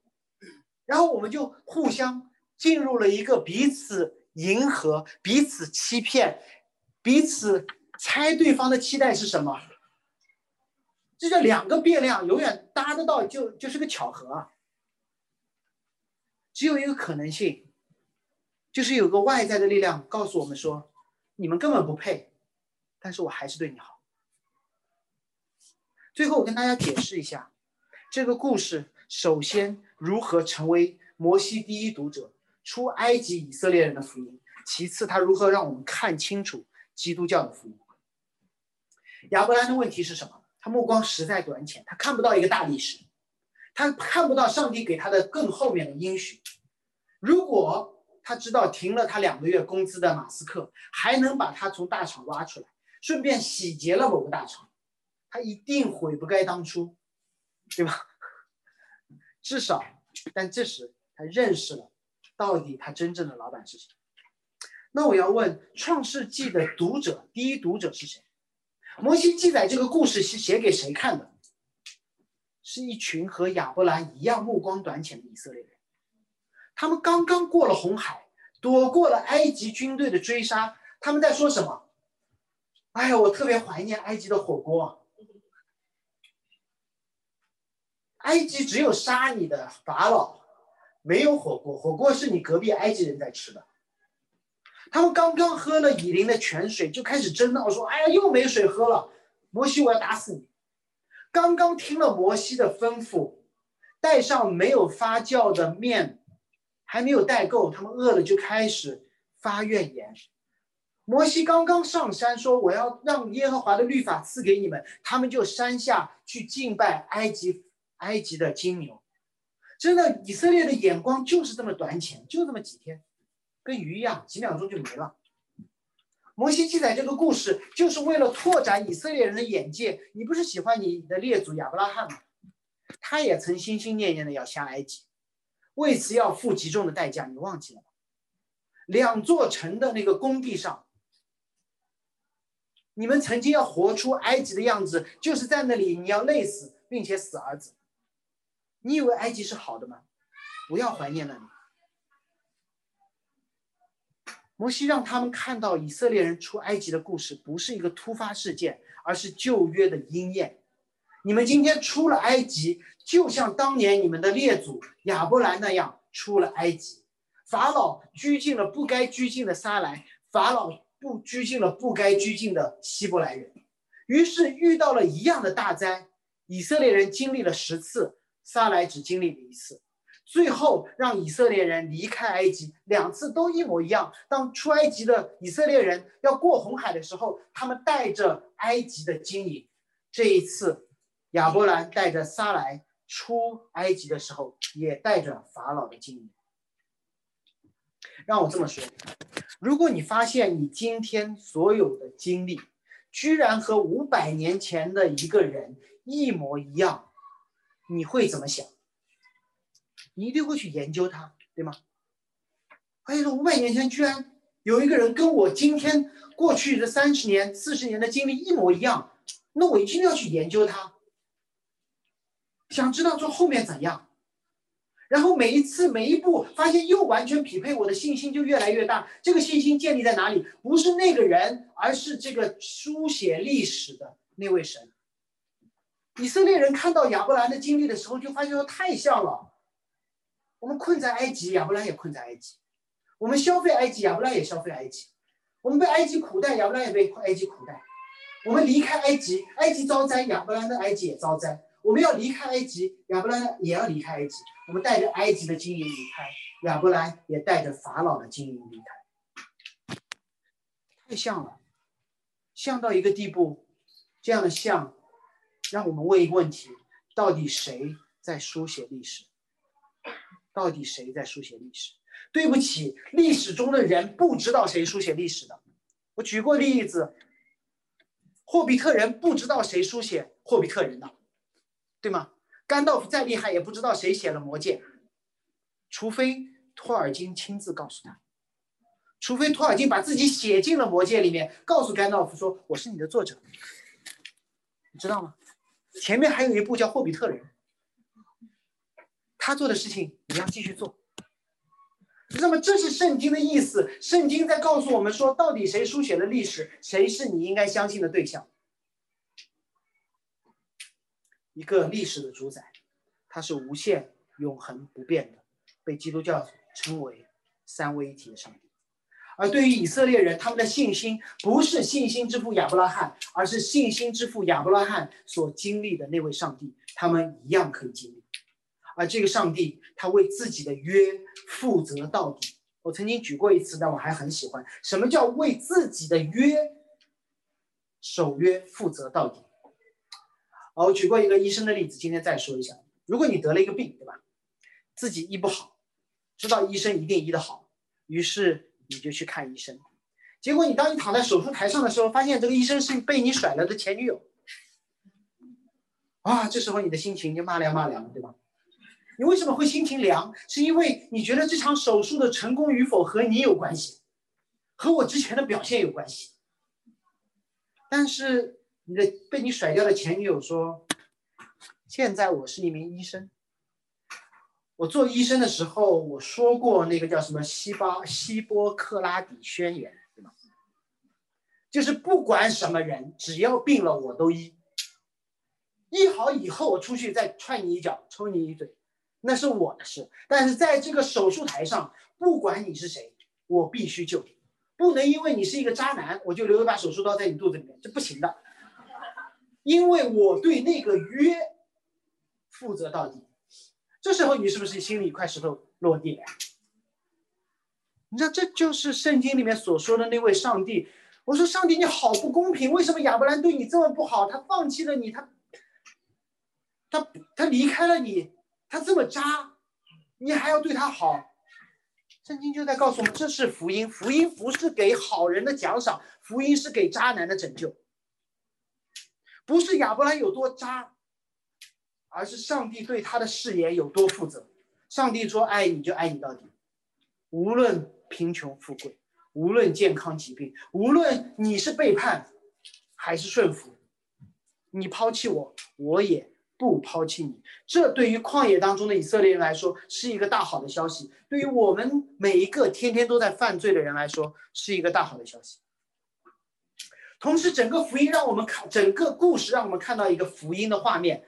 然后我们就互相进入了一个彼此迎合、彼此欺骗、彼此猜对方的期待是什么？这叫两个变量，永远搭得到就就是个巧合！只有一个可能性，就是有个外在的力量告诉我们说，你们根本不配，但是我还是对你好。最后，我跟大家解释一下，这个故事首先如何成为摩西第一读者出埃及以色列人的福音，其次他如何让我们看清楚基督教的福音。亚伯兰的问题是什么？他目光实在短浅，他看不到一个大历史，他看不到上帝给他的更后面的应许。如果他知道停了他两个月工资的马斯克还能把他从大厂挖出来，顺便洗劫了某个大厂，他一定悔不该当初，对吧？至少，但这时他认识了到底他真正的老板是谁。那我要问，《创世纪》的读者，第一读者是谁？摩西记载这个故事是写给谁看的？是一群和亚伯兰一样目光短浅的以色列人。他们刚刚过了红海，躲过了埃及军队的追杀。他们在说什么？哎呀，我特别怀念埃及的火锅。埃及只有杀你的法老，没有火锅。火锅是你隔壁埃及人在吃的。他们刚刚喝了以琳的泉水，就开始争闹，说：“哎呀，又没水喝了！摩西，我要打死你！”刚刚听了摩西的吩咐，带上没有发酵的面，还没有带够，他们饿了就开始发怨言。摩西刚刚上山说：“我要让耶和华的律法赐给你们。”他们就山下去敬拜埃及埃及的金牛。真的，以色列的眼光就是这么短浅，就这么几天。跟鱼一样，几秒钟就没了。摩西记载这个故事，就是为了拓展以色列人的眼界。你不是喜欢你的列祖亚伯拉罕吗？他也曾心心念念的要下埃及，为此要付极重的代价。你忘记了吗？两座城的那个工地上，你们曾经要活出埃及的样子，就是在那里你要累死，并且死儿子。你以为埃及是好的吗？不要怀念那里。摩西让他们看到以色列人出埃及的故事不是一个突发事件，而是旧约的应验。你们今天出了埃及，就像当年你们的列祖亚伯兰那样出了埃及。法老拘禁了不该拘禁的撒来，法老不拘禁了不该拘禁的希伯来人，于是遇到了一样的大灾。以色列人经历了十次，撒来只经历了一次。最后让以色列人离开埃及，两次都一模一样。当出埃及的以色列人要过红海的时候，他们带着埃及的金银；这一次，亚伯兰带着撒来出埃及的时候，也带着法老的金银。让我这么说：如果你发现你今天所有的经历，居然和五百年前的一个人一模一样，你会怎么想？你一定会去研究它，对吗？哎呀，五百年前居然有一个人跟我今天过去的三十年、四十年的经历一模一样，那我一定要去研究它，想知道这后面怎样。然后每一次、每一步发现又完全匹配，我的信心就越来越大。这个信心建立在哪里？不是那个人，而是这个书写历史的那位神。以色列人看到亚伯兰的经历的时候，就发现说太像了。我们困在埃及，亚伯兰也困在埃及；我们消费埃及，亚伯兰也消费埃及；我们被埃及苦待，亚伯兰也被埃及苦待；我们离开埃及，埃及遭灾，亚伯兰的埃及也遭灾；我们要离开埃及，亚伯兰也要离开埃及。我们带着埃及的金银离开，亚伯兰也带着法老的金银离开。太像了，像到一个地步，这样的像，让我们问一个问题：到底谁在书写历史？到底谁在书写历史？对不起，历史中的人不知道谁书写历史的。我举过例子，霍比特人不知道谁书写霍比特人的，对吗？甘道夫再厉害也不知道谁写了魔戒，除非托尔金亲自告诉他，除非托尔金把自己写进了魔戒里面，告诉甘道夫说：“我是你的作者。”你知道吗？前面还有一部叫《霍比特人》。他做的事情，你要继续做。那么，这是圣经的意思。圣经在告诉我们说，到底谁书写了历史，谁是你应该相信的对象？一个历史的主宰，他是无限、永恒、不变的，被基督教称为三位一体的上帝。而对于以色列人，他们的信心不是信心之父亚伯拉罕，而是信心之父亚伯拉罕所经历的那位上帝，他们一样可以经历。而这个上帝，他为自己的约负责到底。我曾经举过一次，但我还很喜欢。什么叫为自己的约守约负责到底？我举过一个医生的例子，今天再说一下。如果你得了一个病，对吧？自己医不好，知道医生一定医得好，于是你就去看医生。结果你当你躺在手术台上的时候，发现这个医生是被你甩了的前女友。啊，这时候你的心情就骂凉骂凉了，对吧？你为什么会心情凉？是因为你觉得这场手术的成功与否和你有关系，和我之前的表现有关系。但是你的被你甩掉的前女友说：“现在我是一名医生，我做医生的时候我说过那个叫什么希巴希波克拉底宣言，对吗？就是不管什么人，只要病了我都医，医好以后我出去再踹你一脚，抽你一嘴。”那是我的事，但是在这个手术台上，不管你是谁，我必须救你，不能因为你是一个渣男，我就留一把手术刀在你肚子里面，这不行的，因为我对那个约负责到底。这时候你是不是心里一块石头落地了？你知道这就是圣经里面所说的那位上帝。我说上帝你好不公平，为什么亚伯兰对你这么不好？他放弃了你，他他他离开了你。他这么渣，你还要对他好？圣经就在告诉我们，这是福音。福音不是给好人的奖赏，福音是给渣男的拯救。不是亚伯兰有多渣，而是上帝对他的誓言有多负责。上帝说：“爱你就爱你到底，无论贫穷富贵，无论健康疾病，无论你是背叛还是顺服，你抛弃我，我也。”不抛弃你，这对于旷野当中的以色列人来说是一个大好的消息；对于我们每一个天天都在犯罪的人来说，是一个大好的消息。同时，整个福音让我们看，整个故事让我们看到一个福音的画面。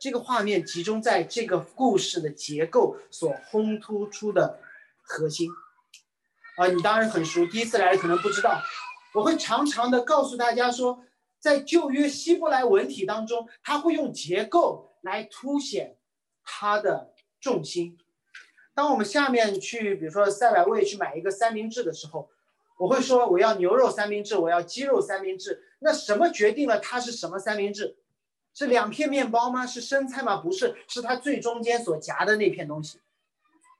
这个画面集中在这个故事的结构所烘托出的核心。啊，你当然很熟，第一次来可能不知道，我会常常的告诉大家说。在旧约希伯来文体当中，他会用结构来凸显它的重心。当我们下面去，比如说赛百味去买一个三明治的时候，我会说我要牛肉三明治，我要鸡肉三明治。那什么决定了它是什么三明治？是两片面包吗？是生菜吗？不是，是它最中间所夹的那片东西。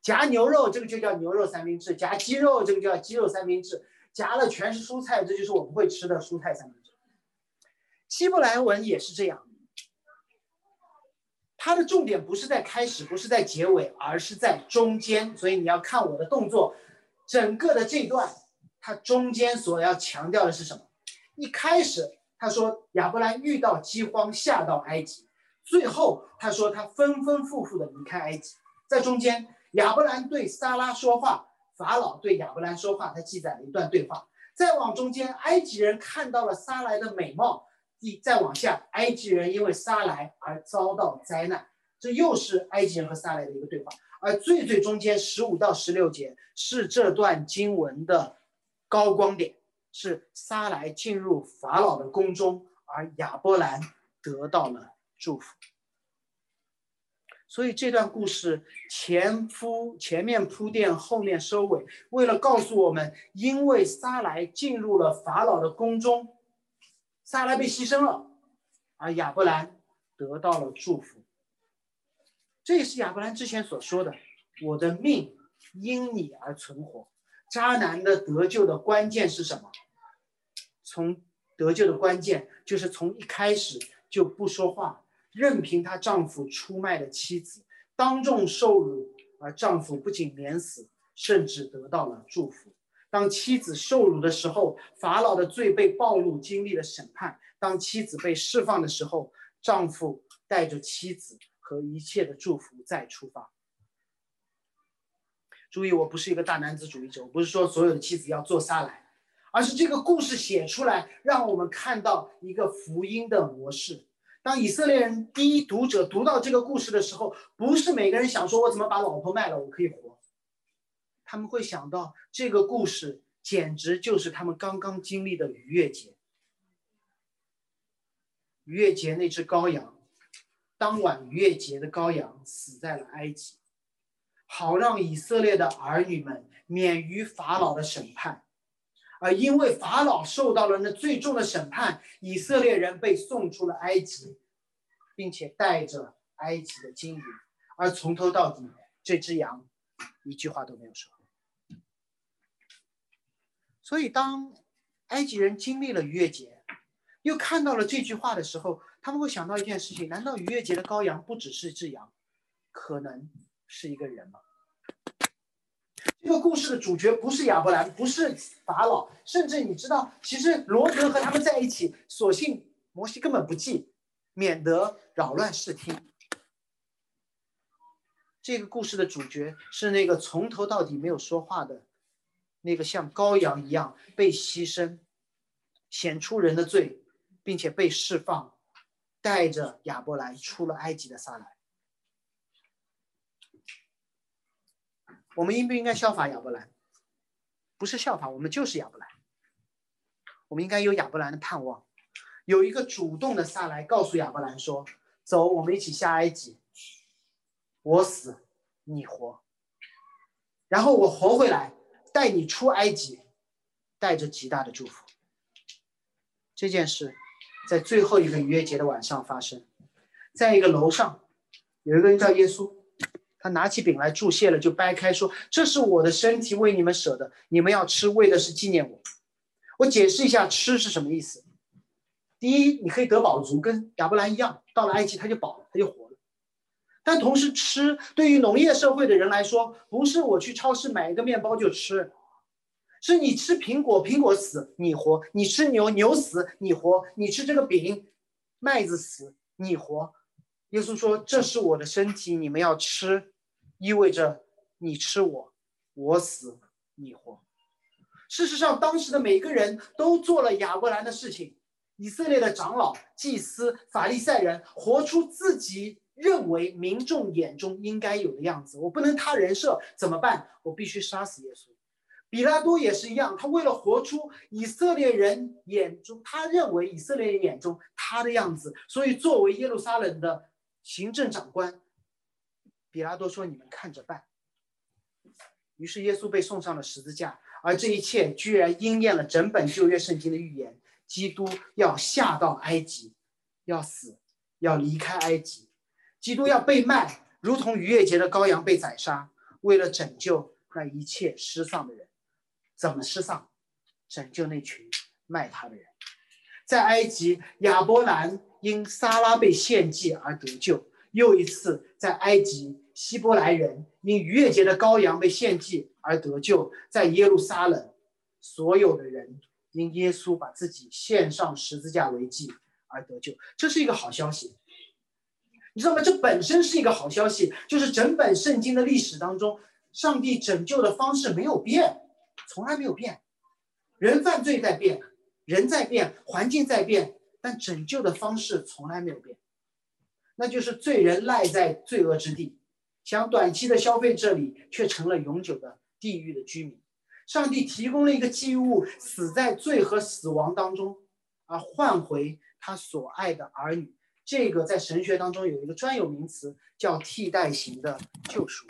夹牛肉这个就叫牛肉三明治，夹鸡肉这个叫鸡肉三明治，夹了全是蔬菜，这就是我们会吃的蔬菜三明治。希伯来文也是这样，它的重点不是在开始，不是在结尾，而是在中间。所以你要看我的动作，整个的这段，它中间所要强调的是什么？一开始他说亚伯兰遇到饥荒下到埃及，最后他说他分分复复的离开埃及，在中间亚伯兰对撒拉说话，法老对亚伯兰说话，他记载了一段对话。再往中间，埃及人看到了撒来的美貌。再往下，埃及人因为撒来而遭到灾难，这又是埃及人和撒来的一个对话。而最最中间十五到十六节是这段经文的高光点，是撒来进入法老的宫中，而亚伯兰得到了祝福。所以这段故事前铺前面铺垫，后面收尾，为了告诉我们，因为撒来进入了法老的宫中。撒拉被牺牲了，而亚伯兰得到了祝福。这也是亚伯兰之前所说的：“我的命因你而存活。”渣男的得救的关键是什么？从得救的关键就是从一开始就不说话，任凭她丈夫出卖了妻子，当众受辱，而丈夫不仅免死，甚至得到了祝福。当妻子受辱的时候，法老的罪被暴露，经历了审判。当妻子被释放的时候，丈夫带着妻子和一切的祝福再出发。注意，我不是一个大男子主义者，我不是说所有的妻子要做撒来，而是这个故事写出来，让我们看到一个福音的模式。当以色列人第一读者读到这个故事的时候，不是每个人想说“我怎么把老婆卖了，我可以活”，他们会想到这个故事简直就是他们刚刚经历的逾越节。逾越节那只羔羊，当晚逾越节的羔羊死在了埃及，好让以色列的儿女们免于法老的审判。而因为法老受到了那最重的审判，以色列人被送出了埃及，并且带着埃及的金银，而从头到底，这只羊一句话都没有说。所以，当埃及人经历了逾越节，又看到了这句话的时候，他们会想到一件事情：难道逾越节的羔羊不只是一只羊，可能是一个人吗？这个故事的主角不是亚伯兰，不是法老，甚至你知道，其实罗德和他们在一起，索性摩西根本不记，免得扰乱视听。这个故事的主角是那个从头到底没有说话的，那个像羔羊一样被牺牲，显出人的罪，并且被释放，带着亚伯兰出了埃及的撒来。我们应不应该效法亚伯兰？不是效法，我们就是亚伯兰。我们应该有亚伯兰的盼望，有一个主动的撒来告诉亚伯兰说：“走，我们一起下埃及。我死，你活，然后我活回来，带你出埃及，带着极大的祝福。”这件事在最后一个逾越节的晚上发生，在一个楼上，有一个人叫耶稣。他拿起饼来注谢了，就掰开说：“这是我的身体，为你们舍的，你们要吃，为的是纪念我。”我解释一下，吃是什么意思。第一，你可以得饱足，跟亚伯兰一样，到了埃及他就饱了，他就。但同时，吃对于农业社会的人来说，不是我去超市买一个面包就吃，是你吃苹果，苹果死你活；你吃牛，牛死你活；你吃这个饼，麦子死你活。耶稣说：“这是我的身体，你们要吃，意味着你吃我，我死你活。”事实上，当时的每个人都做了亚伯兰的事情。以色列的长老、祭司、法利赛人，活出自己认为民众眼中应该有的样子。我不能他人设，怎么办？我必须杀死耶稣。比拉多也是一样，他为了活出以色列人眼中他认为以色列人眼中他的样子，所以作为耶路撒冷的。行政长官比拉多说：“你们看着办。”于是耶稣被送上了十字架，而这一切居然应验了整本旧约圣经的预言：基督要下到埃及，要死，要离开埃及，基督要被卖，如同逾越节的羔羊被宰杀，为了拯救那一切失丧的人。怎么失丧？拯救那群卖他的人。在埃及，亚伯兰。因撒拉被献祭而得救，又一次在埃及，希伯来人因逾越节的羔羊被献祭而得救，在耶路撒冷，所有的人因耶稣把自己献上十字架为祭而得救。这是一个好消息，你知道吗？这本身是一个好消息，就是整本圣经的历史当中，上帝拯救的方式没有变，从来没有变。人犯罪在变，人在变，环境在变。但拯救的方式从来没有变，那就是罪人赖在罪恶之地，想短期的消费这里，却成了永久的地狱的居民。上帝提供了一个祭物，死在罪和死亡当中，而换回他所爱的儿女。这个在神学当中有一个专有名词，叫替代型的救赎。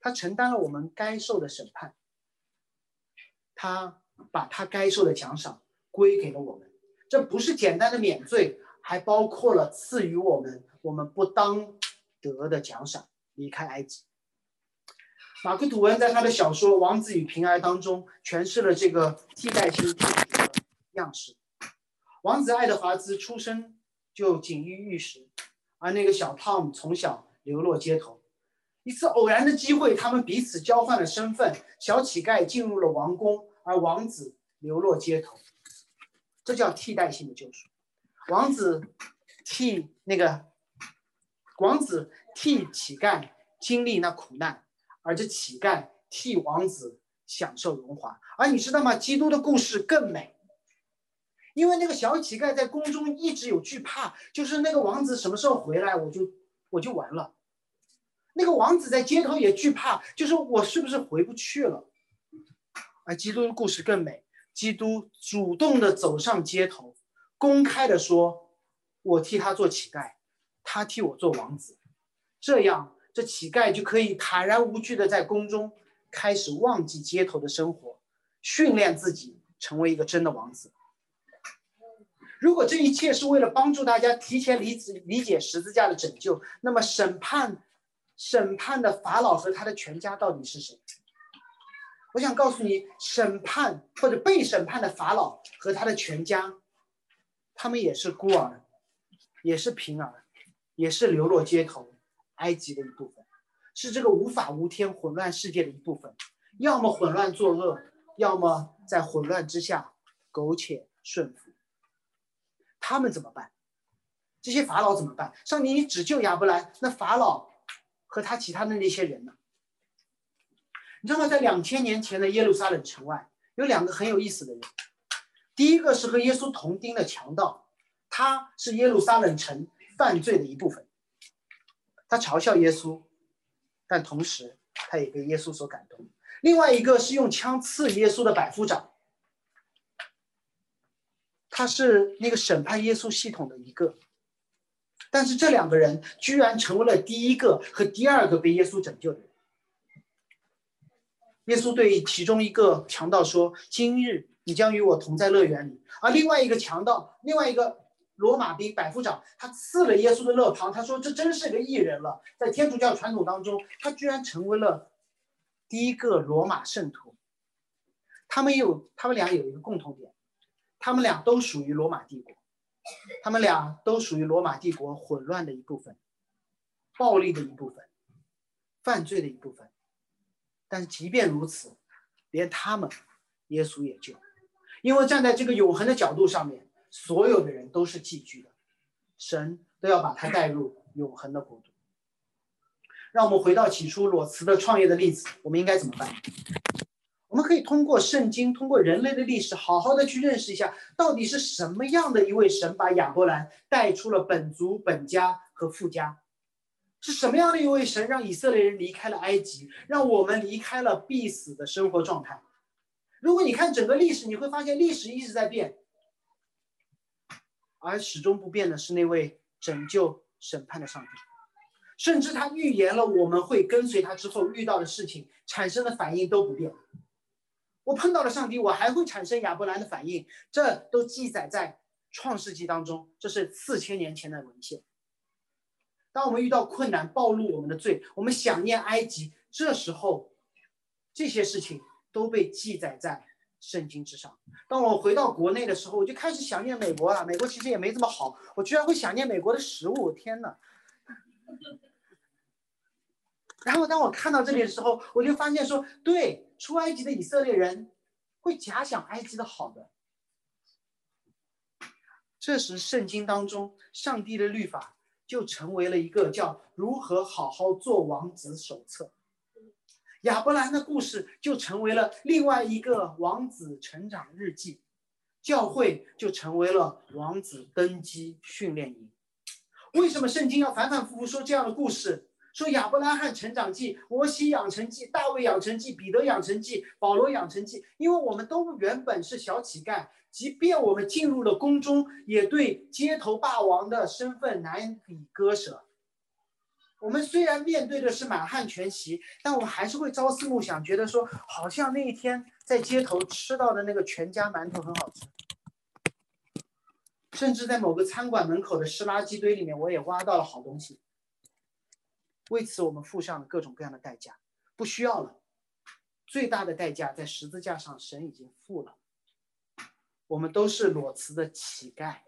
他承担了我们该受的审判，他把他该受的奖赏归给了我们。这不是简单的免罪，还包括了赐予我们我们不当得的奖赏——离开埃及。马克·吐温在他的小说《王子与平儿》当中诠释了这个替代性的样式。王子爱德华兹出生就锦衣玉食，而那个小汤姆从小流落街头。一次偶然的机会，他们彼此交换了身份：小乞丐进入了王宫，而王子流落街头。这叫替代性的救赎，王子替那个王子替乞丐经历那苦难，而这乞丐替王子享受荣华。而你知道吗？基督的故事更美，因为那个小乞丐在宫中一直有惧怕，就是那个王子什么时候回来，我就我就完了。那个王子在街头也惧怕，就是我是不是回不去了？而基督的故事更美，基督主动的走上街头，公开的说：“我替他做乞丐，他替我做王子。”这样，这乞丐就可以坦然无惧的在宫中开始忘记街头的生活，训练自己成为一个真的王子。如果这一切是为了帮助大家提前理解理解十字架的拯救，那么审判。审判的法老和他的全家到底是谁？我想告诉你，审判或者被审判的法老和他的全家，他们也是孤儿，也是贫儿，也是流落街头、埃及的一部分，是这个无法无天、混乱世界的一部分。要么混乱作恶，要么在混乱之下苟且顺服。他们怎么办？这些法老怎么办？上帝，你只救亚伯兰，那法老？和他其他的那些人呢？你知道吗？在两千年前的耶路撒冷城外，有两个很有意思的人。第一个是和耶稣同钉的强盗，他是耶路撒冷城犯罪的一部分。他嘲笑耶稣，但同时他也被耶稣所感动。另外一个是用枪刺耶稣的百夫长，他是那个审判耶稣系统的一个。但是这两个人居然成为了第一个和第二个被耶稣拯救的人。耶稣对其中一个强盗说：“今日你将与我同在乐园里。”而另外一个强盗，另外一个罗马兵百夫长，他刺了耶稣的肋旁。他说：“这真是个异人了。”在天主教传统当中，他居然成为了第一个罗马圣徒。他们有，他们俩有一个共同点，他们俩都属于罗马帝国。他们俩都属于罗马帝国混乱的一部分，暴力的一部分，犯罪的一部分。但是即便如此，连他们，耶稣也救，因为站在这个永恒的角度上面，所有的人都是寄居的，神都要把他带入永恒的国度。让我们回到起初裸辞的创业的例子，我们应该怎么办？我们可以通过圣经，通过人类的历史，好好的去认识一下，到底是什么样的一位神把亚伯兰带出了本族、本家和富家，是什么样的一位神让以色列人离开了埃及，让我们离开了必死的生活状态。如果你看整个历史，你会发现历史一直在变，而始终不变的是那位拯救、审判的上帝，甚至他预言了我们会跟随他之后遇到的事情产生的反应都不变。我碰到了上帝，我还会产生亚伯兰的反应，这都记载在创世纪当中，这是四千年前的文献。当我们遇到困难，暴露我们的罪，我们想念埃及，这时候这些事情都被记载在圣经之上。当我回到国内的时候，我就开始想念美国了。美国其实也没这么好，我居然会想念美国的食物，天哪！然后当我看到这里的时候，我就发现说，对。出埃及的以色列人会假想埃及的好的，这时圣经当中上帝的律法就成为了一个叫如何好好做王子手册，亚伯兰的故事就成为了另外一个王子成长日记，教会就成为了王子登基训练营。为什么圣经要反反复复说这样的故事？说亚伯拉罕成长记、摩西养成记、大卫养成记、彼得养成记、保罗养成记，因为我们都原本是小乞丐，即便我们进入了宫中，也对街头霸王的身份难以割舍。我们虽然面对的是满汉全席，但我们还是会朝思暮想，觉得说好像那一天在街头吃到的那个全家馒头很好吃，甚至在某个餐馆门口的湿垃圾堆里面，我也挖到了好东西。为此，我们付上了各种各样的代价，不需要了。最大的代价在十字架上，神已经付了。我们都是裸辞的乞丐，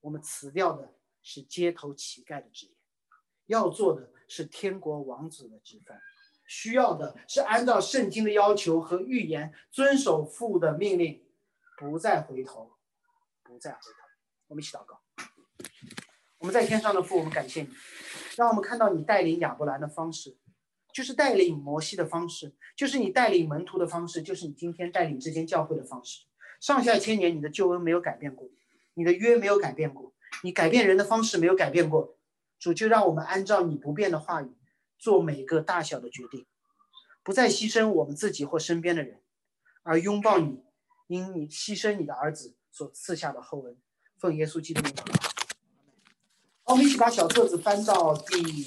我们辞掉的是街头乞丐的职业，要做的是天国王子的职分，需要的是按照圣经的要求和预言，遵守父的命令，不再回头，不再回头。我们一起祷告。我们在天上的父，我们感谢你，让我们看到你带领亚伯兰的方式，就是带领摩西的方式，就是你带领门徒的方式，就是你今天带领这间教会的方式。上下千年，你的救恩没有改变过，你的约没有改变过，你改变人的方式没有改变过。主就让我们按照你不变的话语，做每个大小的决定，不再牺牲我们自己或身边的人，而拥抱你，因你牺牲你的儿子所赐下的厚恩。奉耶稣基督的名。我们一起把小册子翻到第。